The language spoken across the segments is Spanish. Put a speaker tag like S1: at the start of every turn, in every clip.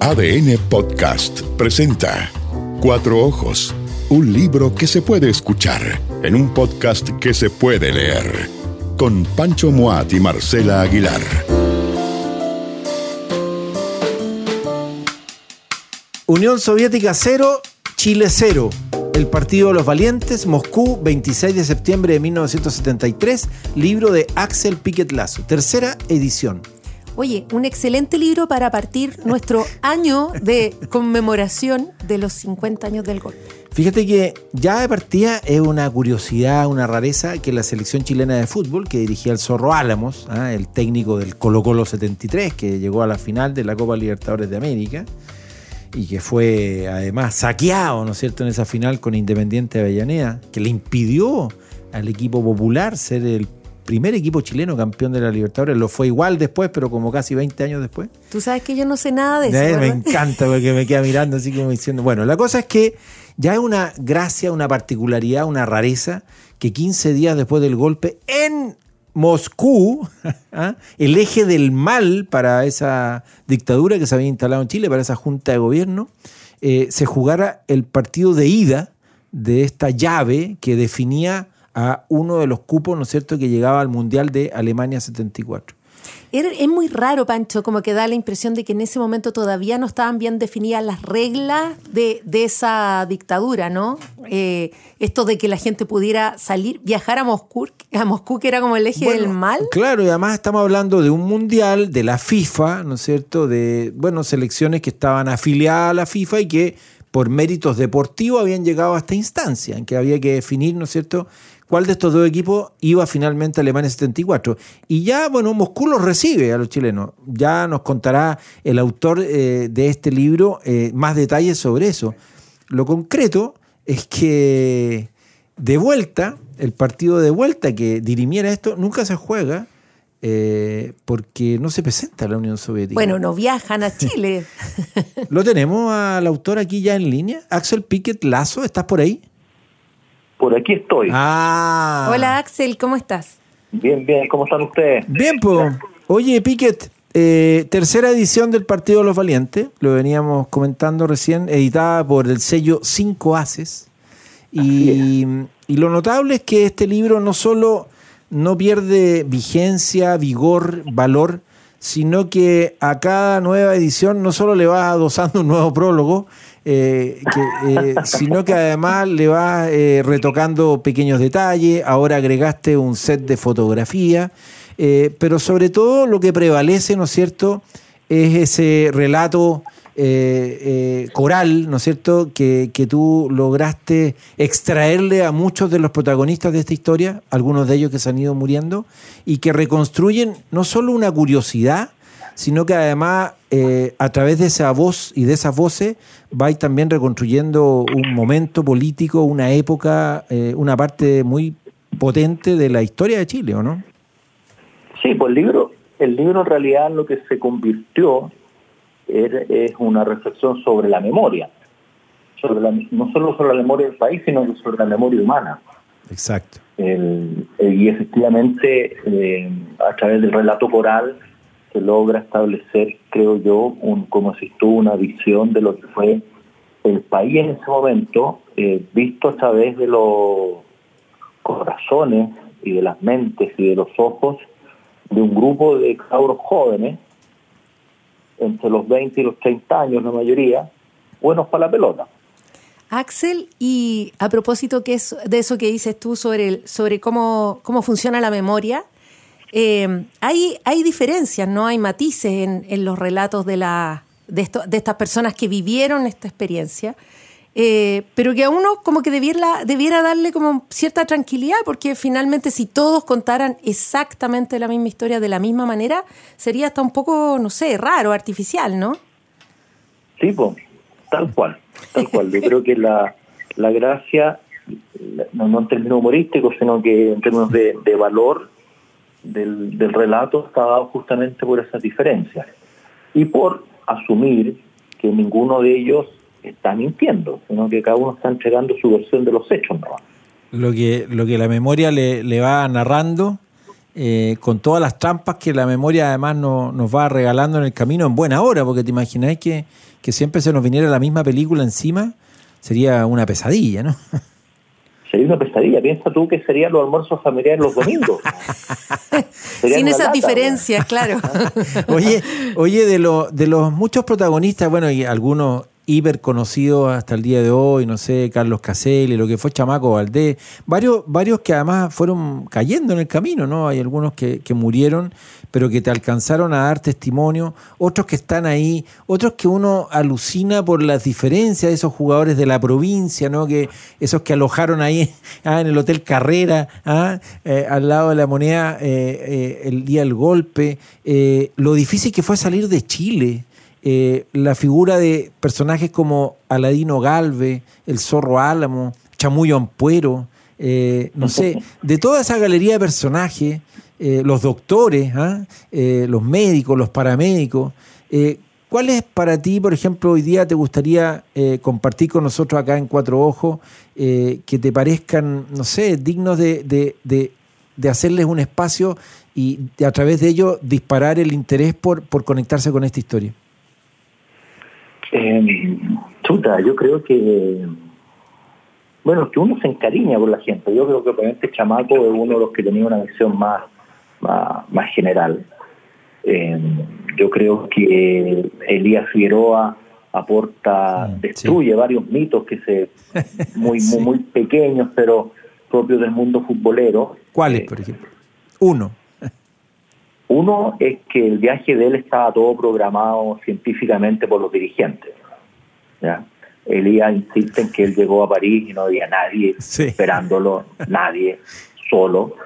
S1: ADN Podcast presenta Cuatro Ojos, un libro que se puede escuchar en un podcast que se puede leer, con Pancho Moat y Marcela Aguilar.
S2: Unión Soviética 0, Chile 0. El Partido de los Valientes, Moscú, 26 de septiembre de 1973, libro de Axel Piquet Lazo, tercera edición.
S3: Oye, un excelente libro para partir nuestro año de conmemoración de los 50 años del golpe.
S2: Fíjate que ya de partida es una curiosidad, una rareza que la selección chilena de fútbol, que dirigía el Zorro Álamos, ¿ah? el técnico del Colo Colo 73, que llegó a la final de la Copa Libertadores de América, y que fue además saqueado, ¿no es cierto?, en esa final con Independiente de Avellaneda, que le impidió al equipo popular ser el primer equipo chileno campeón de la Libertadores. Lo fue igual después, pero como casi 20 años después.
S3: Tú sabes que yo no sé nada de eso.
S2: Eh, me encanta porque me queda mirando así como diciendo. Bueno, la cosa es que ya es una gracia, una particularidad, una rareza que 15 días después del golpe en Moscú, ¿ah? el eje del mal para esa dictadura que se había instalado en Chile, para esa junta de gobierno, eh, se jugara el partido de ida de esta llave que definía a uno de los cupos, ¿no es cierto?, que llegaba al Mundial de Alemania 74.
S3: Es muy raro, Pancho, como que da la impresión de que en ese momento todavía no estaban bien definidas las reglas de, esa dictadura, ¿no? Eh, esto de que la gente pudiera salir, viajar a Moscú, a Moscú que era como el eje del mal.
S2: Claro, y además estamos hablando de un mundial, de la FIFA, ¿no es cierto? De, bueno, selecciones que estaban afiliadas a la FIFA y que por méritos deportivos habían llegado a esta instancia, en que había que definir, ¿no es cierto?, cuál de estos dos equipos iba finalmente a Alemania 74. Y ya, bueno, Moscú los recibe a los chilenos. Ya nos contará el autor eh, de este libro eh, más detalles sobre eso. Lo concreto es que de vuelta, el partido de vuelta que dirimiera esto, nunca se juega. Eh, porque no se presenta la Unión Soviética.
S3: Bueno, no viajan a Chile.
S2: Lo tenemos al autor aquí ya en línea. Axel Piquet Lazo, ¿estás por ahí?
S4: Por aquí estoy.
S3: Ah. Hola Axel, ¿cómo estás?
S4: Bien, bien, ¿cómo están ustedes?
S2: Bien, pues. Oye, Piquet, eh, tercera edición del Partido de los Valientes, lo veníamos comentando recién, editada por el sello Cinco Haces. Y, y, lo notable es que este libro no solo no pierde vigencia, vigor, valor, sino que a cada nueva edición no solo le va adosando un nuevo prólogo, eh, eh, sino que además le va eh, retocando pequeños detalles, ahora agregaste un set de fotografía, pero sobre todo lo que prevalece, ¿no es cierto?, es ese relato coral, ¿no es cierto?, que, que tú lograste extraerle a muchos de los protagonistas de esta historia, algunos de ellos que se han ido muriendo, y que reconstruyen no solo una curiosidad, sino que además eh, a través de esa voz y de esas voces vais también reconstruyendo un momento político, una época, eh, una parte muy potente de la historia de Chile, ¿o no?
S4: Sí, pues el libro, el libro en realidad lo que se convirtió es, una reflexión sobre la memoria, sobre no solo sobre la memoria del país, sino sobre la memoria humana.
S2: Exacto.
S4: y efectivamente, eh, a través del relato coral, se logra establecer, creo yo, un, como si estuvo una visión de lo que fue el país en ese momento, eh, visto a través de los corazones y de las mentes y de los ojos de un grupo de cabros jóvenes, entre los 20 y los 30 años la mayoría, buenos para la pelota.
S3: Axel, y a propósito que es de eso que dices tú sobre, sobre cómo, cómo funciona la memoria, eh, hay, hay diferencias, ¿no? Hay matices en, los relatos de, la, de, de estas personas que vivieron esta experiencia. Eh, pero que a uno como que debiera, debiera darle como cierta tranquilidad, porque finalmente si todos contaran exactamente la misma historia de la misma manera, sería hasta un poco, no sé, raro, artificial, ¿no?
S4: Sí, pues, tal cual, tal cual. Yo creo que la, la gracia, no, en términos humorísticos, sino que en términos de valor, del, del relato está dado justamente por esas diferencias y por asumir que ninguno de ellos está mintiendo, sino que cada uno está entregando su versión de los hechos.
S2: Lo que, lo que la memoria le, le va narrando eh, con todas las trampas que la memoria además no, nos va regalando en el camino en buena hora, porque te imagináis que, que siempre se nos viniera la misma película encima, sería una pesadilla, ¿no?
S4: Sería una pesadilla. Piensa tú que serían los almuerzos familiares los domingos.
S3: Sin esas diferencias, claro.
S2: oye, oye de, lo, de los muchos protagonistas, bueno, y algunos hiper conocido hasta el día de hoy, no sé, Carlos Caselli, lo que fue Chamaco Valdés, varios, varios que además fueron cayendo en el camino, ¿no? Hay algunos que, que murieron, pero que te alcanzaron a dar testimonio, otros que están ahí, otros que uno alucina por las diferencias de esos jugadores de la provincia, ¿no? Que esos que alojaron ahí ah, en el Hotel Carrera, ah, eh, al lado de la moneda eh, eh, el día del golpe, lo difícil que fue salir de Chile. La figura de personajes como Aladino Galve, el Zorro Álamo, Chamullo Ampuero, eh, no sé, de toda esa galería de personajes, eh, los doctores, ¿ah? los médicos, los paramédicos, ¿cuáles para ti, por ejemplo, hoy día te gustaría compartir con nosotros acá en Cuatro Ojos que te parezcan, no sé, dignos de, de, de hacerles un espacio y a través de ello disparar el interés por, por conectarse con esta historia?
S4: Eh, chuta, yo creo que, bueno, que uno se encariña con la gente. Yo creo que obviamente Chamaco es uno de los que tenía una visión más, más, general. Eh, yo creo que Elías Figueroa aporta, destruye varios mitos que se muy, muy, muy pequeños, pero propios del mundo futbolero.
S2: ¿Cuáles, eh, por ejemplo? Uno.
S4: Uno es que el viaje de él estaba todo programado científicamente por los dirigentes. ¿ya? Elías insiste en que él llegó a París y no había nadie esperándolo, nadie, solo.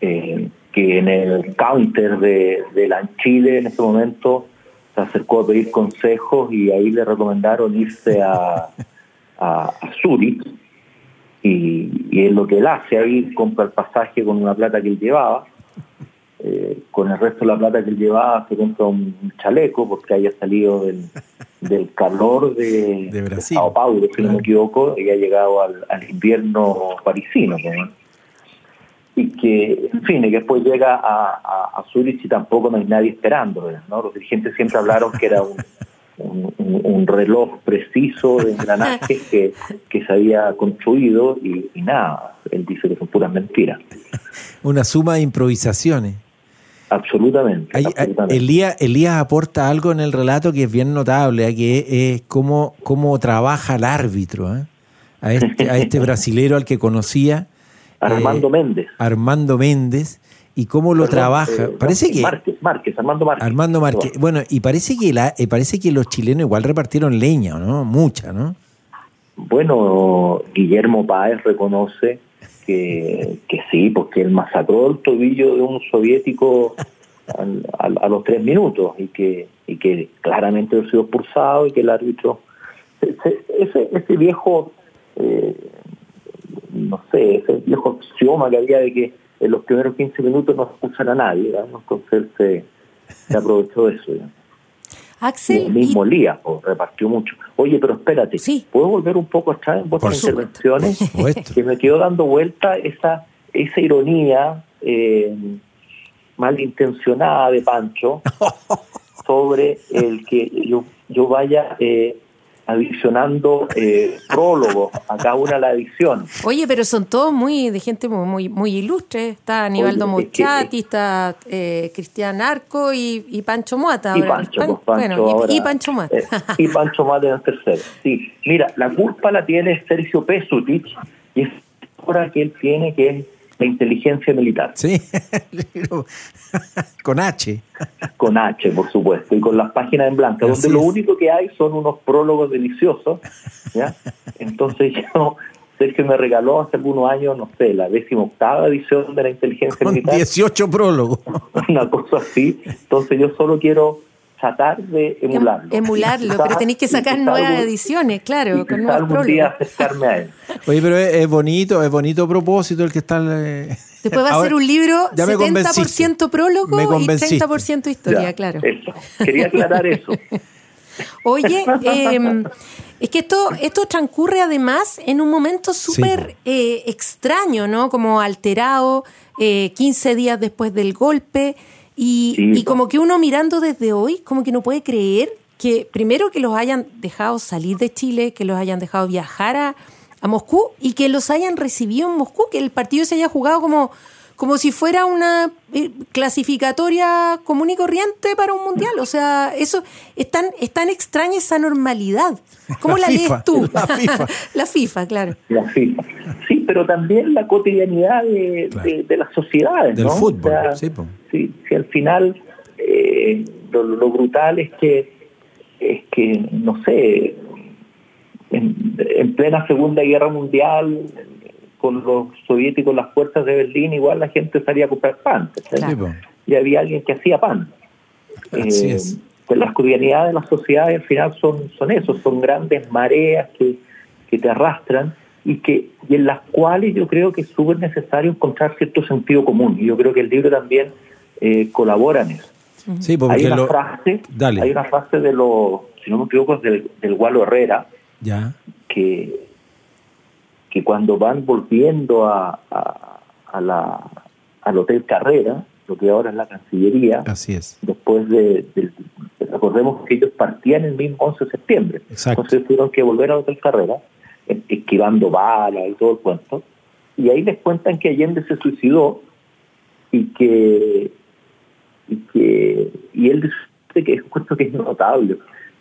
S4: Eh, que en el counter de, de la Chile en ese momento se acercó a pedir consejos y ahí le recomendaron irse a, a, Zurich. Y, y es lo que él hace ahí, compra el pasaje con una plata que él llevaba. Eh, con el resto de la plata que él llevaba se compra un chaleco porque haya salido del, del calor de,
S2: de,
S4: Sao Paulo, si no me equivoco, y ha llegado al, invierno parisino. Y que, en fin, y que después llega a, a, Zurich y tampoco no hay nadie esperando. ¿no? Los dirigentes siempre hablaron que era un, un, reloj preciso de engranajes que, que se había construido y, y nada, él dice que son puras mentiras.
S2: Una suma de improvisaciones.
S4: Absolutamente.
S2: Elías, Elías, aporta algo en el relato que es bien notable, ¿eh? que es cómo, cómo trabaja el árbitro. ¿eh? A, este, a este brasilero al que conocía.
S4: Armando eh, Méndez.
S2: Armando Méndez. Y cómo lo trabaja. parece que.
S4: Márquez, Márquez, Armando Márquez.
S2: Armando Márquez. Bueno, y parece que, la, parece que los chilenos igual repartieron leña, ¿no? Mucha, ¿no?
S4: Bueno, Guillermo Páez reconoce que, que sí, porque él masacró el tobillo de un soviético a, los tres minutos y que, y que claramente ha sido expulsado y que el árbitro, ese, ese, viejo, eh, no sé, ese viejo axioma que había de que en los primeros 15 minutos no expulsan a nadie, entonces él se, se aprovechó de eso.
S3: Axel.
S4: El mismo Lía repartió mucho. Oye, pero espérate, ¿puedo volver un poco atrás en vuestras intervenciones? Que me quedó dando vuelta esa, esa ironía eh, malintencionada de Pancho sobre el que yo, yo vaya eh, adicionando eh, prólogos a cada una la edición.
S3: Oye, pero son todos muy de gente muy muy, ilustre. Está Aníbaldo Mochati, está eh, Cristian Arco y, Pancho Muata.
S4: Y Pancho, pues,
S3: y, Pancho Muata.
S4: Eh, y Pancho Muata en el tercero. Sí, mira, la culpa la tiene Sergio Pesutich y es ahora que él tiene que la inteligencia militar.
S2: Sí, con H.
S4: Con H, por supuesto, y con las páginas en blanco, donde lo único que hay son unos prólogos deliciosos. ¿ya? Entonces yo, Sergio me regaló hace algunos años, no sé, la décima octava edición de la inteligencia militar.
S2: 18 prólogos.
S4: Una cosa así. Entonces yo solo quiero tratar de em, emularlo.
S3: Emularlo, pero tenéis que sacar nuevas ediciones, claro, con nuevos algún día
S4: acercarme a él.
S2: Oye, pero es, bonito, es bonito propósito el que está...
S3: Eh, Después va a ser un libro 70% prólogo y 30% historia, claro.
S4: Quería aclarar eso.
S3: Oye, em, es que esto, esto transcurre además en un momento súper eh, extraño, ¿no? Como alterado, eh, 15 días después del golpe, y, y como que uno mirando desde hoy, como que no puede creer que primero que los hayan dejado salir de Chile, que los hayan dejado viajar a, a Moscú y que los hayan recibido en Moscú, que el partido se haya jugado como como si fuera una eh, clasificatoria común y corriente para un mundial. O sea, eso es tan, es tan extraña esa normalidad. ¿Cómo la, lees tú?
S2: La FIFA.
S3: la FIFA, claro.
S4: La FIFA. Sí, pero también la cotidianidad de, de, las sociedades.
S2: Del
S4: ¿no?
S2: fútbol,
S4: O sea,
S2: sí,
S4: si, si al final eh, lo, lo brutal es que, es que no sé, en, en plena Segunda Guerra Mundial con los soviéticos, las fuerzas de Berlín, igual la gente salía a comprar pan. Y había alguien que hacía pan.
S2: Así
S4: Eh,
S2: es.
S4: pues las cotidianidades de las sociedades al final son, son eso, son grandes mareas que, que te arrastran y que y en las cuales yo creo que es súper necesario encontrar cierto sentido común. Y yo creo que el libro también eh, colabora en eso.
S2: Sí, po,
S4: hay
S2: porque
S4: una
S2: lo-
S4: frase,
S2: Dale.
S4: hay una frase de los, si no me equivoco, del, del Gualo Herrera,
S2: Ya.
S4: que, que cuando van volviendo a, a, a la, al Hotel Carrera, lo que ahora es la Cancillería,
S2: Así es.
S4: después de, del- recordemos que ellos partían el mismo 11 de septiembre,
S2: Exacto.
S4: entonces tuvieron que volver al Hotel Carrera, esquivando balas y todo el cuento, y ahí les cuentan que Allende se suicidó y que y que y él dice que es un que es notable.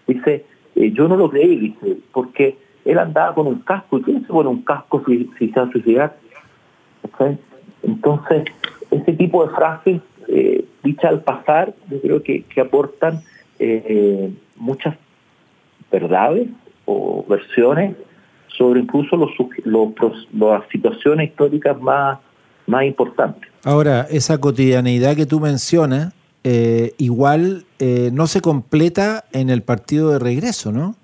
S4: Dice eh, yo no lo creí dice porque él andaba con un casco y quién se pone un casco si, si se va a suicidar entonces ese tipo de frases eh, dichas al pasar yo creo que, que aportan eh, muchas verdades o versiones sobre incluso los, los, las situaciones históricas más, más importantes.
S2: Ahora, esa cotidianeidad que tú mencionas, eh, igual eh, no se completa en el partido de regreso, ¿no?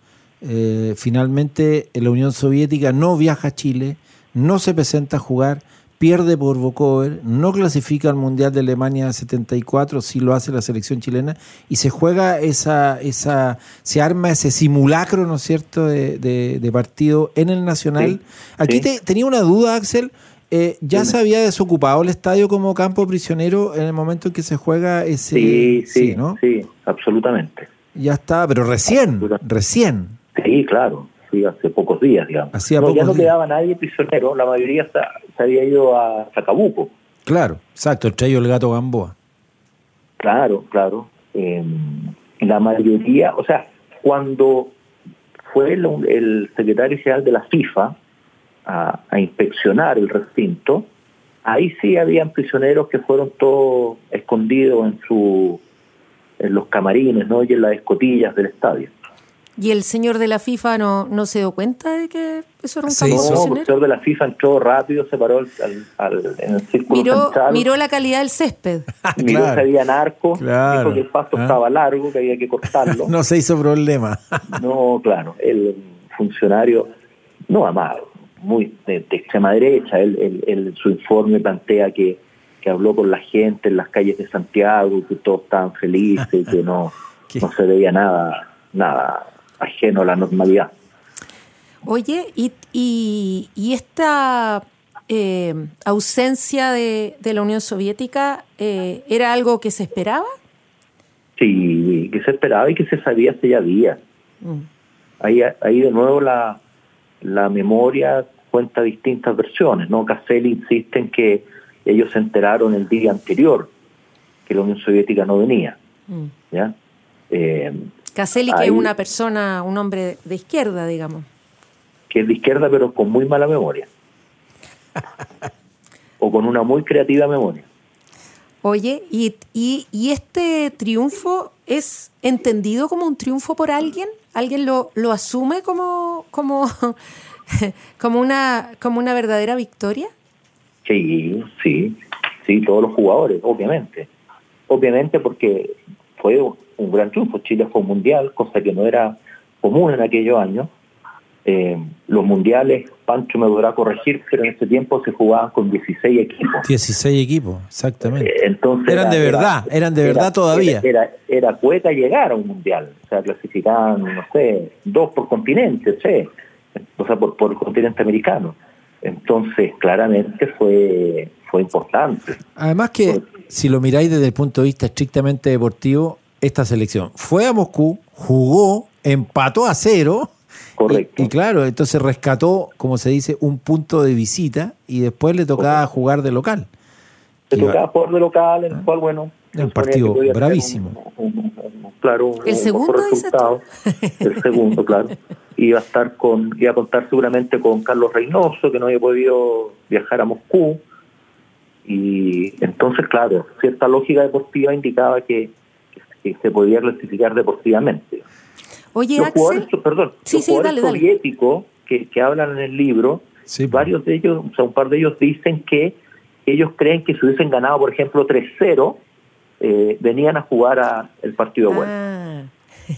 S2: Eh, finalmente, la Unión Soviética no viaja a Chile, no se presenta a jugar, pierde por Vocover, no clasifica al Mundial de Alemania 74, sí lo hace la selección chilena, y se juega esa, esa, se arma ese simulacro, ¿no es cierto?, de, de- de partido en el Nacional.
S4: Sí,
S2: Aquí
S4: sí.
S2: te- tenía una duda, Axel. Eh, ¿Ya se había desocupado el estadio como campo prisionero en el momento en que se juega ese?
S4: Sí, sí,
S2: ¿no?
S4: sí, absolutamente.
S2: Ya está, pero recién, recién.
S4: Sí, claro, sí, hace pocos días, digamos.
S2: Hacía
S4: no, ya no
S2: días.
S4: quedaba nadie prisionero, la mayoría se, se había ido a Chacabuco.
S2: Claro, exacto, entre ellos el gato Gamboa.
S4: Claro, claro. Eh, la mayoría, o sea, cuando fue el, el secretario general de la FIFA a, a inspeccionar el recinto, ahí sí habían prisioneros que fueron todos escondidos en su en los camarines, ¿no? Y en las escotillas del estadio.
S3: ¿Y el señor de la FIFA no, no se dio cuenta de que eso era un
S2: hizo-
S4: No, el señor de la FIFA entró rápido, se paró al, al- al- en el círculo
S3: Miró,
S4: central,
S3: miró la calidad del césped.
S4: miró
S2: Claro.
S4: si había narco,
S2: Claro.
S4: dijo que el pasto
S2: Ah.
S4: estaba largo, que había que cortarlo.
S2: No se hizo problema.
S4: No, claro, el funcionario, no amado, muy de, de extrema derecha, él, él- él- su informe plantea que, que habló con la gente en las calles de Santiago, que todos estaban felices, y que no,
S2: Qué-
S4: no se veía nada, nada ajeno a la normalidad.
S3: Oye, y, y, y esta eh, ausencia de, de la Unión Soviética eh, era algo que se esperaba?
S4: Sí, que se esperaba y que se sabía hace ya días.
S3: Mm.
S4: Ahí, ahí de nuevo la, la memoria cuenta distintas versiones, ¿no? Caselli insiste en que ellos se enteraron el día anterior que la Unión Soviética no venía,
S3: Mm.
S4: ¿ya? Eh,
S3: Caselli, que
S4: Ahí-
S3: es una persona, un hombre de izquierda, digamos.
S4: que es de izquierda pero con muy mala memoria. o con una muy creativa memoria.
S3: Oye, y, y, y este triunfo es entendido como un triunfo por alguien? ¿Alguien lo, lo asume como, como, como, una, como una verdadera victoria?
S4: Sí, sí, sí, todos los jugadores, obviamente. Obviamente porque fue un gran triunfo. Chile fue un mundial, cosa que no era común en aquellos años. Eh, los mundiales, Pancho me podrá corregir, pero en ese tiempo se jugaban con 16 equipos.
S2: 16 equipos, exactamente.
S4: Eh, entonces
S2: eran de verdad, eran de verdad todavía.
S4: Era, era, cueta llegar a un mundial. O sea, clasificaban, no sé, dos por continente, sé, o sea, por, por continente americano. Entonces, claramente fue, fue importante.
S2: Además que, si lo miráis desde el punto de vista estrictamente deportivo, esta selección fue a Moscú, jugó, empató a cero.
S4: Correcto.
S2: Y, claro, entonces rescató, como se dice, un punto de visita y después le tocaba jugar de local.
S4: Le tocaba jugar de local, en el cual, bueno.
S2: Un partido bravísimo.
S4: claro,
S3: el segundo
S4: resultado. El segundo, claro. Iba a estar con, iba a contar seguramente con Carlos Reynoso, que no había podido viajar a Moscú. Y entonces, claro, cierta lógica deportiva indicaba que se podía clasificar deportivamente.
S3: Oye,
S4: los
S3: Axel,
S4: jugadores, perdón,
S3: sí,
S4: los
S3: sí,
S4: jugadores
S3: dale, dale.
S4: soviéticos que, que hablan en el libro,
S2: Sí,
S4: varios de ellos, o sea, un par de ellos dicen que ellos creen que si hubiesen ganado, por ejemplo, 3-0, eh, venían a jugar a el partido bueno.
S3: Ah.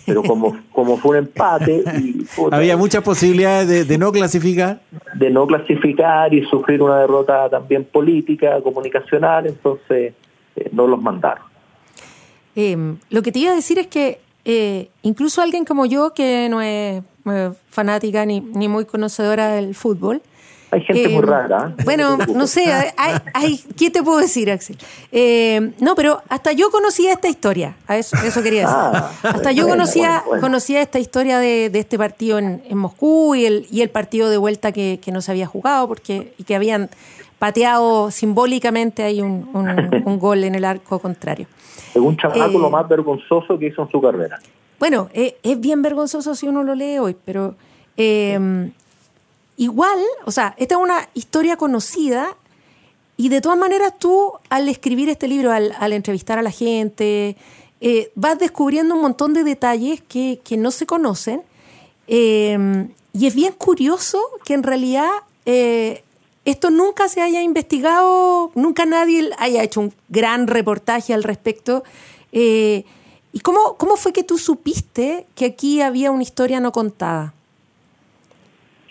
S4: Pero como, como fue un empate, y, puta,
S2: Había muchas posibilidades de, de no clasificar.
S4: de no clasificar y sufrir una derrota también política, comunicacional, entonces eh, no los mandaron.
S3: Eh, lo que te iba a decir es que eh, incluso alguien como yo, que no es eh, fanática ni, ni muy conocedora del fútbol,
S4: Hay gente muy rara. ¿eh?
S3: Bueno, no sé, hay, hay- ¿qué te puedo decir, Axel? Eh, no, pero hasta yo conocía esta historia, a eso, eso quería decir.
S4: Ah,
S3: hasta yo conocía,
S4: bueno, bueno.
S3: conocía esta historia de, de este partido en, en Moscú y el, y el partido de vuelta que, que no se había jugado porque y que habían pateado simbólicamente ahí un, un- un gol en el arco contrario.
S4: Según Chamaco,
S3: Eh,
S4: lo más vergonzoso que hizo en su carrera.
S3: Bueno, eh, es bien vergonzoso si uno lo lee hoy, pero eh, igual, o sea, esta es una historia conocida y de todas maneras tú al escribir este libro, al, al entrevistar a la gente, eh, vas descubriendo un montón de detalles que, que no se conocen eh, y es bien curioso que en realidad eh, esto nunca se haya investigado, nunca nadie haya hecho un gran reportaje al respecto. Eh, ¿Y cómo, cómo fue que tú supiste que aquí había una historia no contada?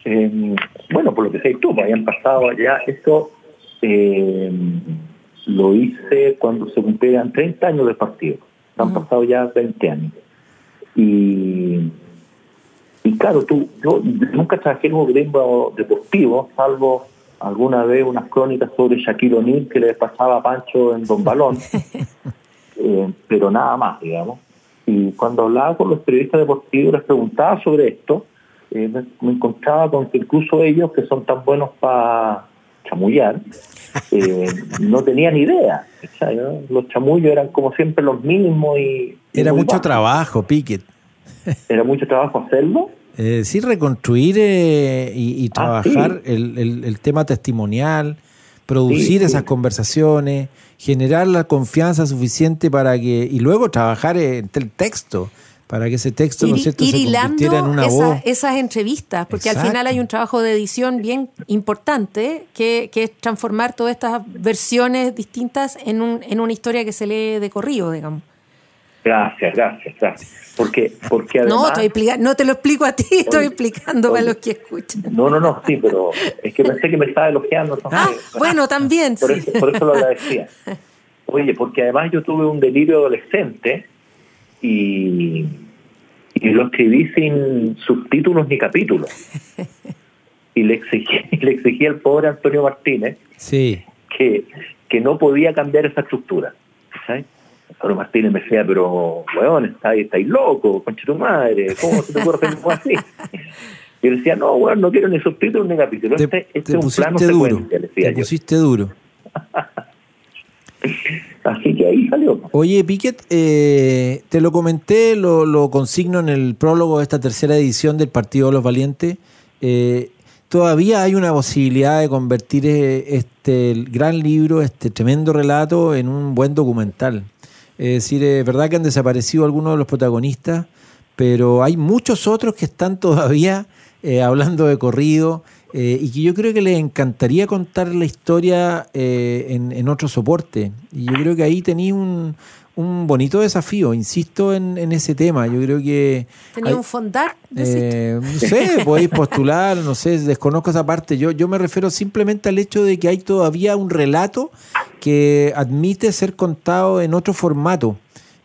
S4: Eh, bueno, por lo que sé tú, me habían pasado ya esto, eh, lo hice cuando se cumplían 30 años de partido. Han pasado ya 20 años. Y, y claro, tú, yo nunca trabajé en un gremio deportivo, salvo alguna vez unas crónicas sobre Shaquille O'Neal que le pasaba a Pancho en Don Balón, eh, pero nada más, digamos. Y cuando hablaba con los periodistas deportivos, les preguntaba sobre esto, eh, me, encontraba con que incluso ellos, que son tan buenos para chamullar, eh, no tenían idea. Los chamullos eran como siempre los mismos y...
S2: Era mucho
S4: bajos.
S2: trabajo, Piquet.
S4: Era mucho trabajo hacerlo.
S2: Eh, sí, reconstruir eh, y, y
S4: Ah,
S2: trabajar el, el- el tema testimonial, producir
S4: Sí,
S2: esas
S4: sí.
S2: conversaciones, generar la confianza suficiente para que. y luego trabajar en el texto, para que ese texto, ¿no es cierto?,
S3: ir
S2: se convirtiera en
S3: hilando
S2: una
S3: esa-
S2: voz.
S3: esas entrevistas, porque al final hay un trabajo de edición bien importante, que, que es transformar todas estas versiones distintas en, un, en una historia que se lee de corrido, digamos.
S4: Gracias, gracias, gracias. Porque, porque
S3: No,
S4: además...
S3: estoy explica- no te lo explico a ti, estoy explicando
S4: oye.
S3: los que escuchan.
S4: No, no, no, sí, pero es que pensé que me estaba elogiando.
S3: Ah, bueno, también,
S4: por,
S3: sí.
S4: eso, por eso lo agradecía. Oye, porque además yo tuve un delirio adolescente y, y lo escribí sin subtítulos ni capítulos. Y le exigí, le exigí al pobre Antonio Martínez
S2: Sí.
S4: que, que no podía cambiar esa estructura. ¿sabes? Antonio Martínez me decía, pero, weón, estáis, estáis loco, concha tu madre, ¿cómo se te ocurre hacer algo así? Y yo le decía, no, weón, no quiero ni subtítulos ni capítulos.
S2: Te,
S4: Este, este
S2: te
S4: es un plano
S2: duro.
S4: secuencia, le decía
S2: Te
S4: yo.
S2: pusiste duro.
S4: Así que ahí salió.
S2: Oye, Piquet, eh, te lo comenté, lo, lo consigno en el prólogo de esta tercera edición del Partido de los Valientes. Eh, todavía hay una posibilidad de convertir eh, este gran libro, este tremendo relato, en un buen documental. Es decir, es verdad que han desaparecido algunos de los protagonistas, pero hay muchos otros que están todavía eh, hablando de corrido eh, y que yo creo que les encantaría contar la historia eh, en, en otro soporte. Y yo creo que ahí tenía un, un bonito desafío, insisto en, ese tema. Yo creo que.
S3: ¿Tenía un fondar?
S2: Eh, no sé, podéis postular, no sé, desconozco esa parte. Yo, yo me refiero simplemente al hecho de que hay todavía un relato que admite ser contado en otro formato.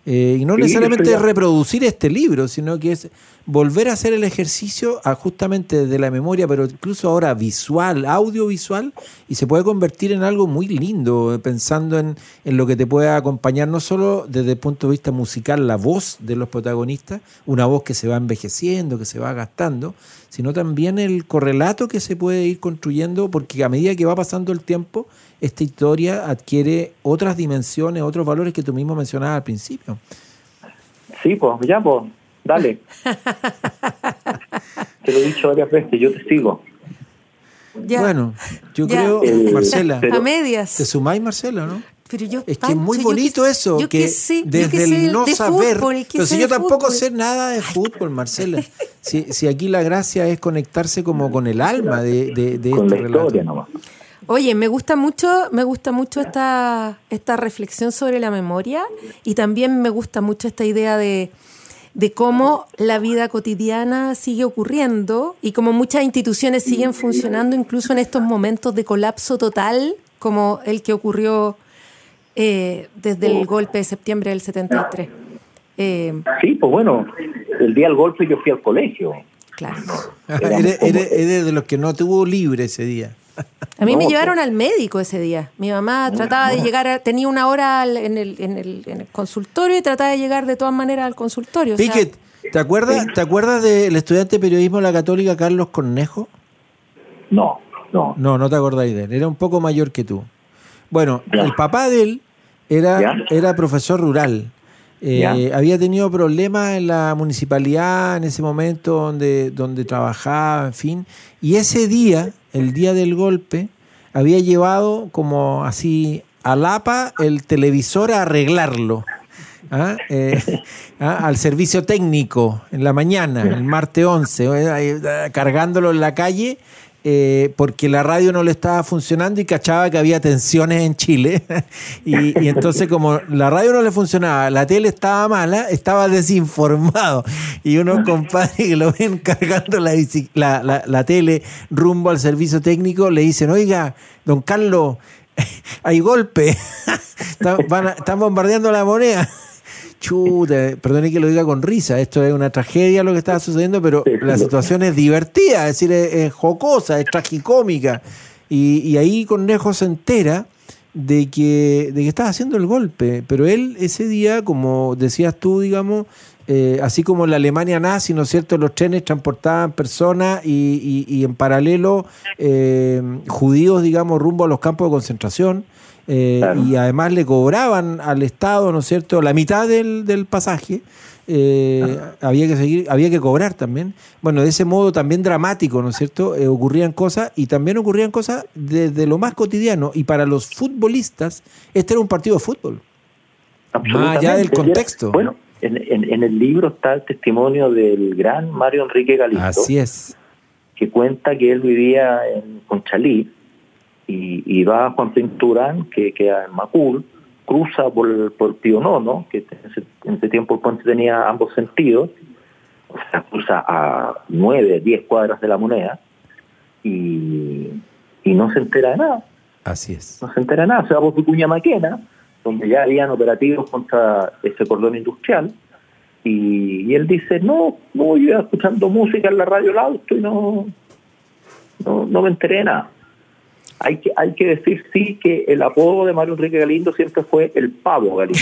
S2: Eh, y no necesariamente reproducir este libro, sino que es volver a hacer el ejercicio justamente de la memoria, pero incluso ahora visual, audiovisual, y se puede convertir en algo muy lindo, pensando en, en, lo que te puede acompañar, no solo desde el punto de vista musical, la voz de los protagonistas, una voz que se va envejeciendo, que se va gastando, sino también el correlato que se puede ir construyendo, porque a medida que va pasando el tiempo, esta historia adquiere otras dimensiones, otros valores que tú mismo mencionabas al principio.
S4: Sí, pues ya, pues, dale. te lo he dicho varias veces, yo te sigo.
S2: Bueno, yo creo, eh, Marcela,
S3: a medias.
S2: ¿Te sumáis, Marcela, no?
S3: Pero yo,
S2: es que es muy bonito eso, que, desde el no saber, pero si yo tampoco sé nada de fútbol, Marcela. si, si aquí la gracia es conectarse como con el alma de, de, de
S4: con este relato.
S3: Oye, me gusta mucho, me gusta mucho esta, esta reflexión sobre la memoria y también me gusta mucho esta idea de, cómo la vida cotidiana sigue ocurriendo y cómo muchas instituciones siguen funcionando incluso en estos momentos de colapso total como el que ocurrió eh, desde el golpe de septiembre del 73.
S4: Eh, sí, pues bueno, el día del golpe yo fui al colegio.
S3: Claro.
S2: eres de los que no tuvo libre ese día.
S3: A mí me llevaron al médico ese día. Mi mamá trataba de llegar, tenía una hora en el, en, el, consultorio y trataba de llegar de todas maneras al consultorio.
S2: Piquet, ¿te acuerdas, ¿te acuerdas del estudiante de periodismo de la Católica Carlos Cornejo?
S4: No, no.
S2: No, no te acordáis de él. Era un poco mayor que tú. Bueno, el papá de él era, era profesor rural. Eh, había tenido problemas en la municipalidad en ese momento donde, donde trabajaba, en fin. Y ese día, el día del golpe, había llevado como así a Lapa el televisor a arreglarlo. ¿ah? Eh, ¿ah? al servicio técnico en la mañana, el martes 11, eh, cargándolo en la calle eh, porque la radio no le estaba funcionando y cachaba que había tensiones en Chile. y, entonces como la radio no le funcionaba, la tele estaba mala, estaba desinformado. Y unos compadres que lo ven cargando la, la, la, tele rumbo al servicio técnico le dicen, oiga, don Carlos, hay golpe, están bombardeando la moneda. Chuta, perdone que lo diga con risa, esto es una tragedia lo que estaba sucediendo, pero la situación es divertida, es decir, es, jocosa, es tragicómica. Y, y ahí Cornejo se entera de que, de que estaba haciendo el golpe, pero él ese día, como decías tú, digamos, eh, así como en la Alemania nazi, ¿no es cierto?, los trenes transportaban personas y, y, en paralelo eh, judíos, digamos, rumbo a los campos de concentración. Eh, y además le cobraban al Estado, ¿no es cierto?, la mitad del, del pasaje. Eh, había que seguir, había que cobrar también. Bueno, de ese modo también dramático, ¿no es cierto? Eh, ocurrían cosas y también ocurrían cosas desde lo más cotidiano. Y para los futbolistas, este era un partido de fútbol. Más allá del contexto.
S4: Bueno, en, en, el libro está el testimonio del gran Mario Enrique Galindo.
S2: Así es.
S4: Que cuenta que él vivía en Conchalí y, va Juan Pinturán, que queda en Macul, cruza por, por Pío Nono, que en ese, tiempo el puente tenía ambos sentidos, o sea, cruza a nueve, diez cuadras de la moneda, y, no se entera de nada.
S2: Así es.
S4: No se entera de nada, se va por Vicuña Maquena, donde ya habían operativos contra ese cordón industrial, y, él dice, no, no, yo iba escuchando música en la radio al auto y no, no, no me enteré de nada hay que, hay que decir sí que el apodo de Mario Enrique Galindo siempre fue el pavo Galindo.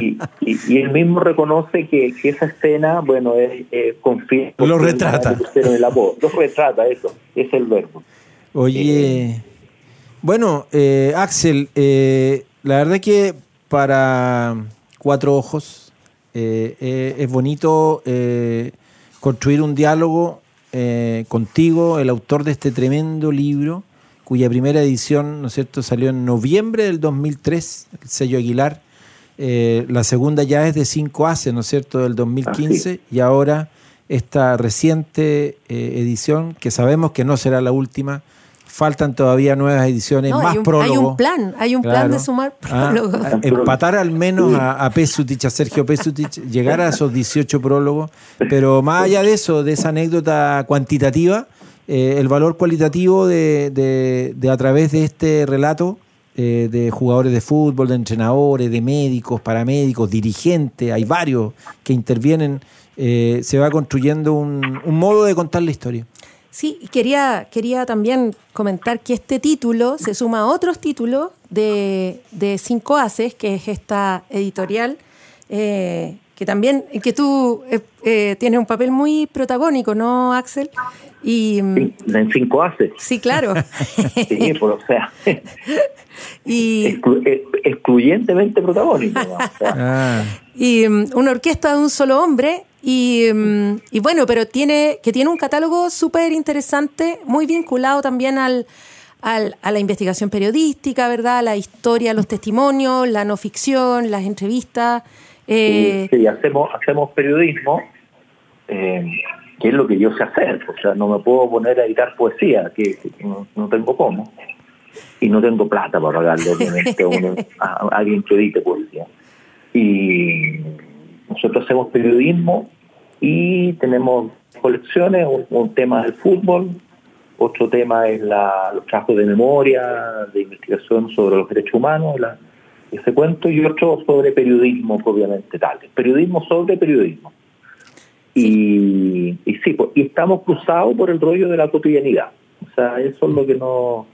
S4: y, y, él mismo reconoce que, esa escena, bueno, es eh,
S2: Lo retrata.
S4: El apodo. Lo retrata, eso, es el verbo.
S2: Oye, eh, bueno, eh, Axel, eh, la verdad que para cuatro ojos es bonito construir un diálogo eh, contigo, el autor de este tremendo libro, cuya primera edición, ¿no es cierto?, salió en noviembre del 2003, el sello Aguilar. Eh, la segunda ya es de 5 hace, ¿no es cierto?, del 2015, y ahora esta reciente eh, edición, que sabemos que no será la última, faltan todavía nuevas ediciones,
S3: No,
S2: más
S3: hay, un,
S2: prólogos.
S3: hay un plan, hay un plan de sumar
S2: Ah,
S3: prólogos.
S2: empatar al menos a, a Pesutich, a Sergio Pesutich, llegar a esos 18 prólogos, pero más allá de eso, de esa anécdota cuantitativa, eh, el valor cualitativo de, de- de a través de este relato eh, de jugadores de fútbol, de entrenadores, de médicos, paramédicos, dirigentes, hay varios que intervienen, eh, se va construyendo un, un modo de contar la historia.
S3: Sí, quería, quería también comentar que este título se suma a otros títulos de, de Cinco Haces, que es esta editorial, eh, que también, que tú eh, eh, tienes un papel muy protagónico, ¿no, Axel? Y mm,
S4: Sí, En cinco haces.
S3: sí, claro.
S4: Sí, pues, o sea,
S3: y,
S4: exclu- eh, excluyentemente protagónico. ¿no? O sea,
S2: Ah,
S3: y mm, una orquesta de un solo hombre y, mm, y bueno, pero tiene que tiene un catálogo súper interesante, muy vinculado también al, al- a la investigación periodística, ¿verdad? La historia, los testimonios, la no ficción, las entrevistas. Eh,
S4: sí, sí, hacemos, hacemos periodismo, eh, que es lo que yo sé hacer. O sea, no me puedo poner a editar poesía, que, que no, no tengo cómo. Y no tengo plata para pagarle, obviamente, a, uno- a- a alguien que edite poesía. Y nosotros hacemos periodismo y tenemos colecciones, un, un tema del fútbol, otro tema es la, los trabajos de memoria, de investigación sobre los derechos humanos, la- ese cuento, y otro sobre periodismo propiamente tal. Periodismo sobre periodismo. Y, y sí, pues, y estamos cruzados por el rollo de la cotidianidad. O sea, eso es lo que nos,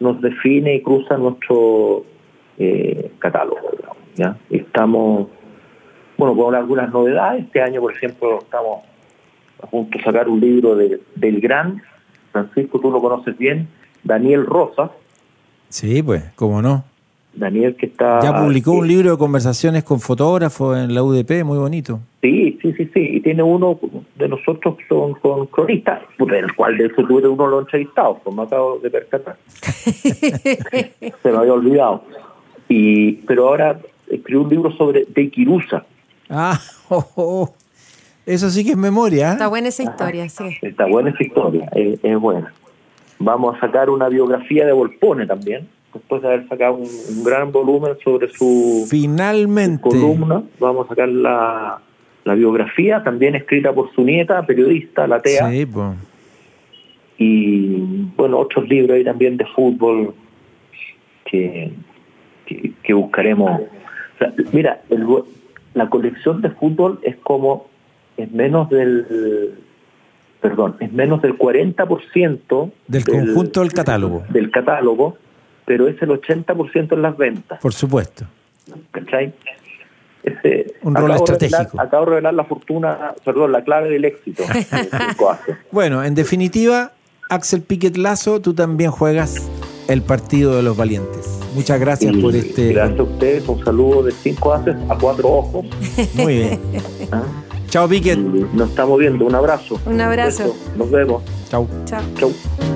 S4: nos define y cruza nuestro eh, catálogo. ¿ya? Estamos, bueno, con algunas novedades. Este año, por ejemplo, estamos a punto de sacar un libro de- del gran, Francisco, tú lo conoces bien, Daniel Rosas.
S2: sí, pues, cómo no.
S4: Daniel que está...
S2: Ya publicó un libro de conversaciones con fotógrafos en la UDP, muy bonito.
S4: Sí, sí, sí, sí. Y tiene uno de nosotros que son con cronistas, del cual del futuro uno lo ha entrevistado, pues me acabo de percatar. Se me había olvidado. Y, pero ahora escribió un libro sobre De Iquirusa.
S2: Ah, oh, oh. eso sí que es memoria. ¿eh?
S3: está buena esa historia, sí.
S4: Está buena esa historia, es, es buena. Vamos a sacar una biografía de Volpone también, después de haber sacado un, un gran volumen sobre su
S2: Finalmente.
S4: columna. Vamos a sacar la, la biografía, también escrita por su nieta, periodista, la TEA.
S2: Sí,
S4: y bueno, otros libros ahí también de fútbol que, que, que buscaremos. O sea, mira, el- la colección de fútbol es como, es menos del, perdón, es menos del 40%
S2: Del conjunto del catálogo.
S4: del catálogo, pero es el 80% en las ventas,
S2: Por supuesto.
S4: ¿cachai? Ese,
S2: Un rol
S4: revelar-
S2: estratégico.
S4: acabo de revelar la fortuna, perdón, la clave del éxito. de Cinco Haces.
S2: Bueno, en definitiva, Axel Piquet Lazo, tú también juegas el partido de los valientes. Muchas gracias
S4: Y
S2: por este.
S4: Gracias a ustedes, un saludo de cinco haces a cuatro ojos.
S2: Muy bien.
S4: ¿ah?
S2: Chao, Piquet.
S4: nos estamos viendo, un abrazo.
S3: Un abrazo.
S4: Nos vemos.
S2: Chao.
S3: Chao.
S4: Chau.